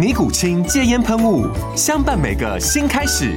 尼古清戒烟喷雾，相伴每个新开始。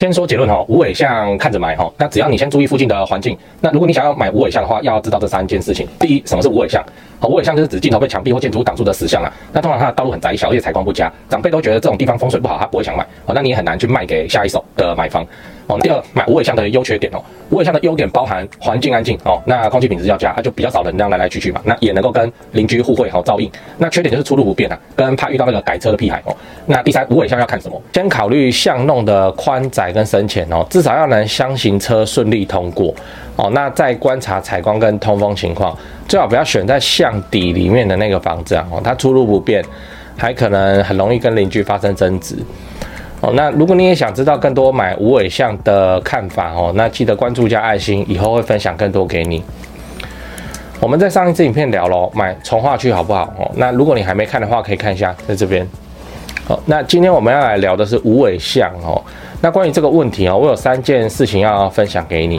先说结论哈，无尾巷看着买哈。那只要你先注意附近的环境。那如果你想要买无尾巷的话，要知道这三件事情。第一，什么是无尾巷？好，无尾巷就是指镜头被墙壁或建筑物挡住的死巷啦。那通常它的道路很窄小，而且采光不佳，长辈都觉得这种地方风水不好，他不会想买。哦，那你也很难去卖给下一手的买方。哦，第二，买无尾巷的优缺点哦，无尾巷的优点包含环境安静哦，那空气品质要佳，它就比较少人这样来来去去嘛，那也能够跟邻居互惠好照应。那缺点就是出入不便啊，跟怕遇到那个改车的屁孩哦。那第三，无尾巷要看什么？先考虑巷弄的宽窄跟深浅哦，至少要能厢型车顺利通过哦。那再观察采光跟通风情况，最好不要选在巷底里面的那个房子啊哦，它出入不便，还可能很容易跟邻居发生争执。哦，那如果你也想知道更多买无尾巷的看法哦，那记得关注加爱心，以后会分享更多给你。我们在上一次影片聊了，买从化区好不好？哦，那如果你还没看的话，可以看一下在这边。好，那今天我们要来聊的是无尾巷哦。那关于这个问题哦，我有三件事情要分享给你。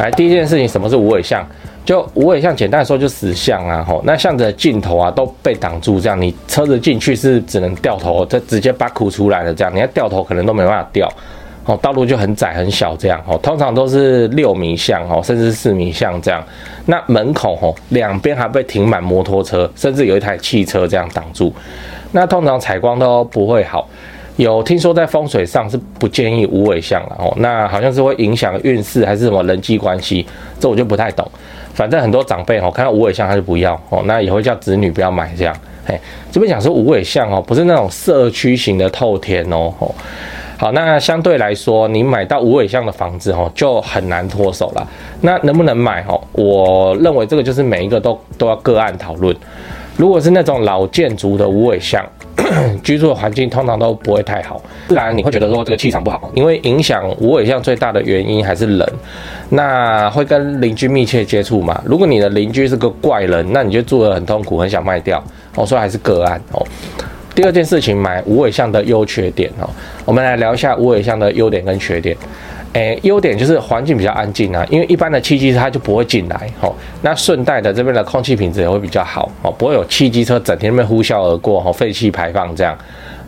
来，第一件事情，什么是无尾巷？就无尾巷，简单说就死巷啊，吼，那巷子的尽头啊都被挡住，这样你车子进去是只能掉头，这直接把苦出来了，这样你要掉头可能都没办法掉，哦，道路就很窄很小，这样，哦，通常都是六米巷，哦，甚至四米巷这样，那门口吼两边还被停满摩托车，甚至有一台汽车这样挡住，那通常采光都不会好，有听说在风水上是不建议无尾巷了，哦，那好像是会影响运势还是什么人际关系，这我就不太懂。反正很多长辈哦，看到无尾巷他就不要哦，那也会叫子女不要买这样。嘿，这边讲说无尾巷哦，不是那种社区型的透天哦。好，那相对来说，你买到无尾巷的房子哦，就很难脱手了。那能不能买哦？我认为这个就是每一个都都要个案讨论。如果是那种老建筑的无尾巷，居住的环境通常都不会太好，不然你会觉得说这个气场不好，因为影响无尾巷最大的原因还是人，那会跟邻居密切接触嘛。如果你的邻居是个怪人，那你就住得很痛苦，很想卖掉哦。所以还是个案哦。第二件事情，买无尾巷的优缺点哦，我们来聊一下无尾巷的优点跟缺点。诶，优点就是环境比较安静啊，因为一般的汽机车它就不会进来，吼。那顺带的这边的空气品质也会比较好，哦，不会有汽机车整天那边呼啸而过，吼，废气排放这样。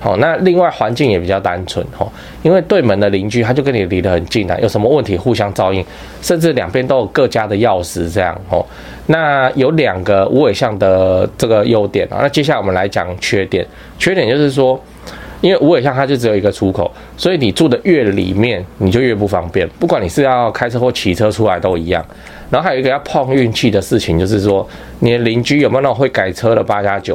好，那另外环境也比较单纯，哦，因为对门的邻居他就跟你离得很近啊，有什么问题互相照应，甚至两边都有各家的钥匙这样，哦。那有两个无尾巷的这个优点啊，那接下来我们来讲缺点，缺点就是说。因为无尾巷它就只有一个出口，所以你住的越里面，你就越不方便。不管你是要开车或骑车出来都一样。然后还有一个要碰运气的事情，就是说你的邻居有没有那种会改车的八加九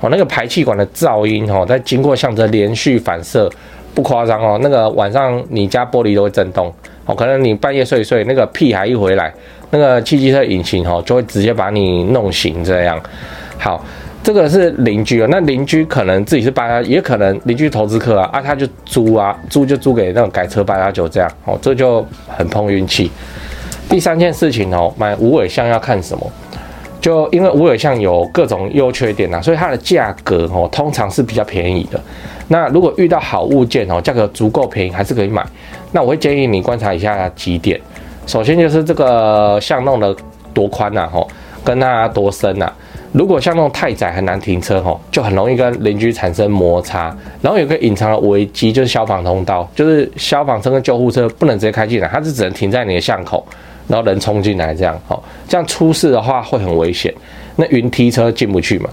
哦？那个排气管的噪音哦，在经过巷子连续反射，不夸张哦。那个晚上你家玻璃都会震动哦，可能你半夜睡一睡，那个屁孩一回来，那个汽机车引擎哦就会直接把你弄醒这样。好。这个是邻居啊，那邻居可能自己是八加，也可能邻居投资客啊，啊他就租啊，租就租给那种改车八幺九这样，哦，这就很碰运气。第三件事情哦，买无尾巷要看什么？就因为无尾巷有各种优缺点呐，所以它的价格哦通常是比较便宜的。那如果遇到好物件哦，价格足够便宜，还是可以买。那我会建议你观察一下几点，首先就是这个巷弄的多宽呐，吼，跟它多深呐。如果像那种太窄很难停车吼，就很容易跟邻居产生摩擦。然后有个隐藏的危机就是消防通道，就是消防车跟救护车不能直接开进来，它是只能停在你的巷口，然后人冲进来这样吼，这样出事的话会很危险。那云梯车进不去嘛？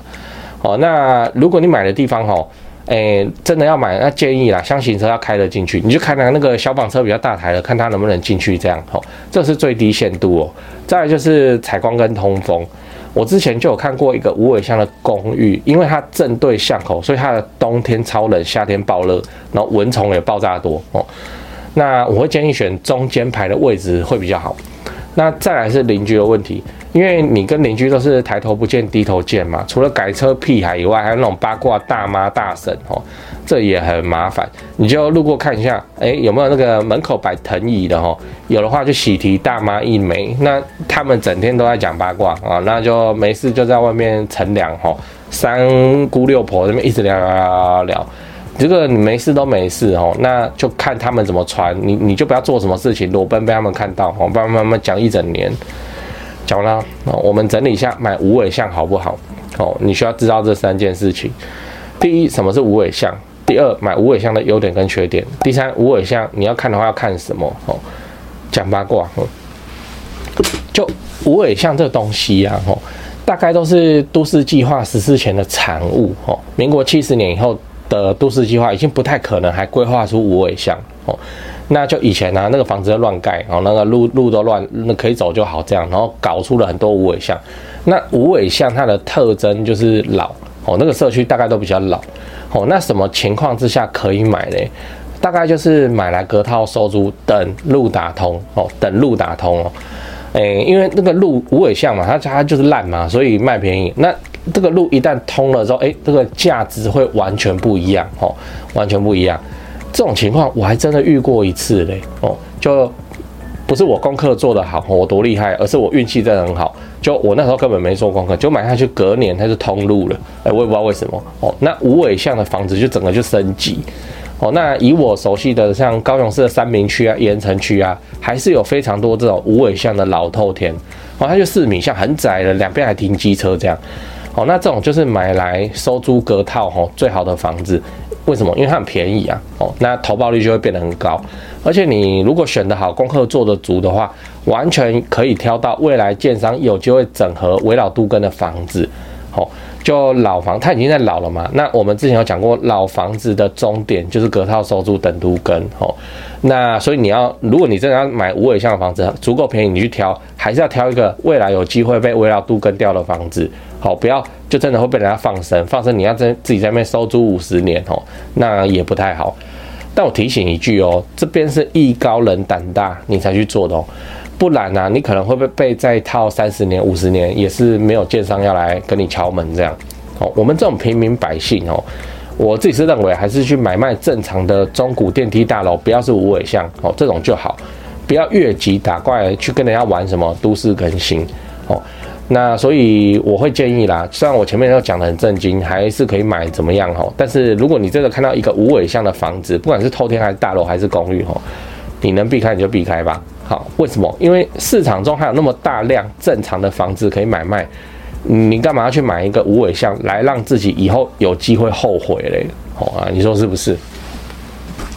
哦，那如果你买的地方吼，哎，真的要买，那建议啦，厢型车要开得进去，你就看那个消防车比较大台的，看它能不能进去，这样吼，这是最低限度哦。再来就是采光跟通风，我之前就有看过一个无尾巷的公寓，因为它正对巷口，所以它的冬天超冷，夏天爆热，然后蚊虫也爆炸多哦。那我会建议选中间排的位置会比较好。那再来是邻居的问题，因为你跟邻居都是抬头不见低头见嘛，除了改车屁孩以外，还有那种八卦大妈大婶哦，这也很麻烦。你就路过看一下，哎，有没有那个门口摆藤椅的哦？有的话就喜提大妈一枚。那他们整天都在讲八卦啊，那就没事就在外面乘凉哈，三姑六婆这边一直聊聊聊聊。这个你没事都没事哦，那就看他们怎么传，你你就不要做什么事情，裸奔被他们看到哦，不然慢慢讲一整年。讲完了，我们整理一下买无尾巷好不好？哦，你需要知道这三件事情：第一，什么是无尾巷；第二，买无尾巷的优点跟缺点；第三，无尾巷你要看的话要看什么？哦，讲八卦哦，就无尾巷这东西啊，哦，大概都是都市计划实施前的产物哦，民国七十年以后。的都市计划已经不太可能还规划出无尾巷哦，那就以前呢、那个房子都乱盖哦，那个路路都乱，那可以走就好这样，然后搞出了很多无尾巷。那无尾巷它的特征就是老哦，那个社区大概都比较老哦。那什么情况之下可以买呢？大概就是买来隔套收租，等路打通哦，等路打通哦。诶，因为那个路无尾巷嘛，它它就是烂嘛，所以卖便宜。那这个路一旦通了之后，哎，这个价值会完全不一样哦，完全不一样。这种情况我还真的遇过一次嘞哦，就不是我功课做得好，我多厉害，而是我运气真的很好。就我那时候根本没做功课，就买下去，隔年它就通路了。哎，我也不知道为什么哦。那无尾巷的房子就整个就升级哦。那以我熟悉的像高雄市的三民区啊、盐埕区啊，还是有非常多这种无尾巷的老透天哦，它就四米巷，很窄的，两边还停机车这样。哦，那这种就是买来收租隔套哦，最好的房子，为什么？因为它很便宜啊。哦，那投报率就会变得很高，而且你如果选得好，功课做得足的话，完全可以挑到未来建商有机会整合围绕杜根的房子。哦，就老房，它已经在老了嘛。那我们之前有讲过，老房子的终点就是隔套收租等都更。哦，那所以你要，如果你真的要买无尾巷的房子，足够便宜，你去挑，还是要挑一个未来有机会被危老都更掉的房子。好，不要就真的会被人家放生，放生你要在自己在那边收租五十年哦，那也不太好。但我提醒一句哦，这边是艺高人胆大，你才去做的哦，不然呢，你可能会被被再套三十年、五十年，也是没有建商要来跟你敲门这样。哦，我们这种平民百姓哦，我自己是认为还是去买卖正常的中古电梯大楼，不要是无尾巷哦，这种就好，不要越级打怪去跟人家玩什么都市更新哦。那所以我会建议啦，虽然我前面都讲得很震惊，还是可以买怎么样吼？但是如果你真的看到一个无尾巷的房子，不管是透天还是大楼还是公寓吼，你能避开你就避开吧。好，为什么？因为市场中还有那么大量正常的房子可以买卖，你干嘛要去买一个无尾巷来让自己以后有机会后悔嘞？好啊，你说是不是？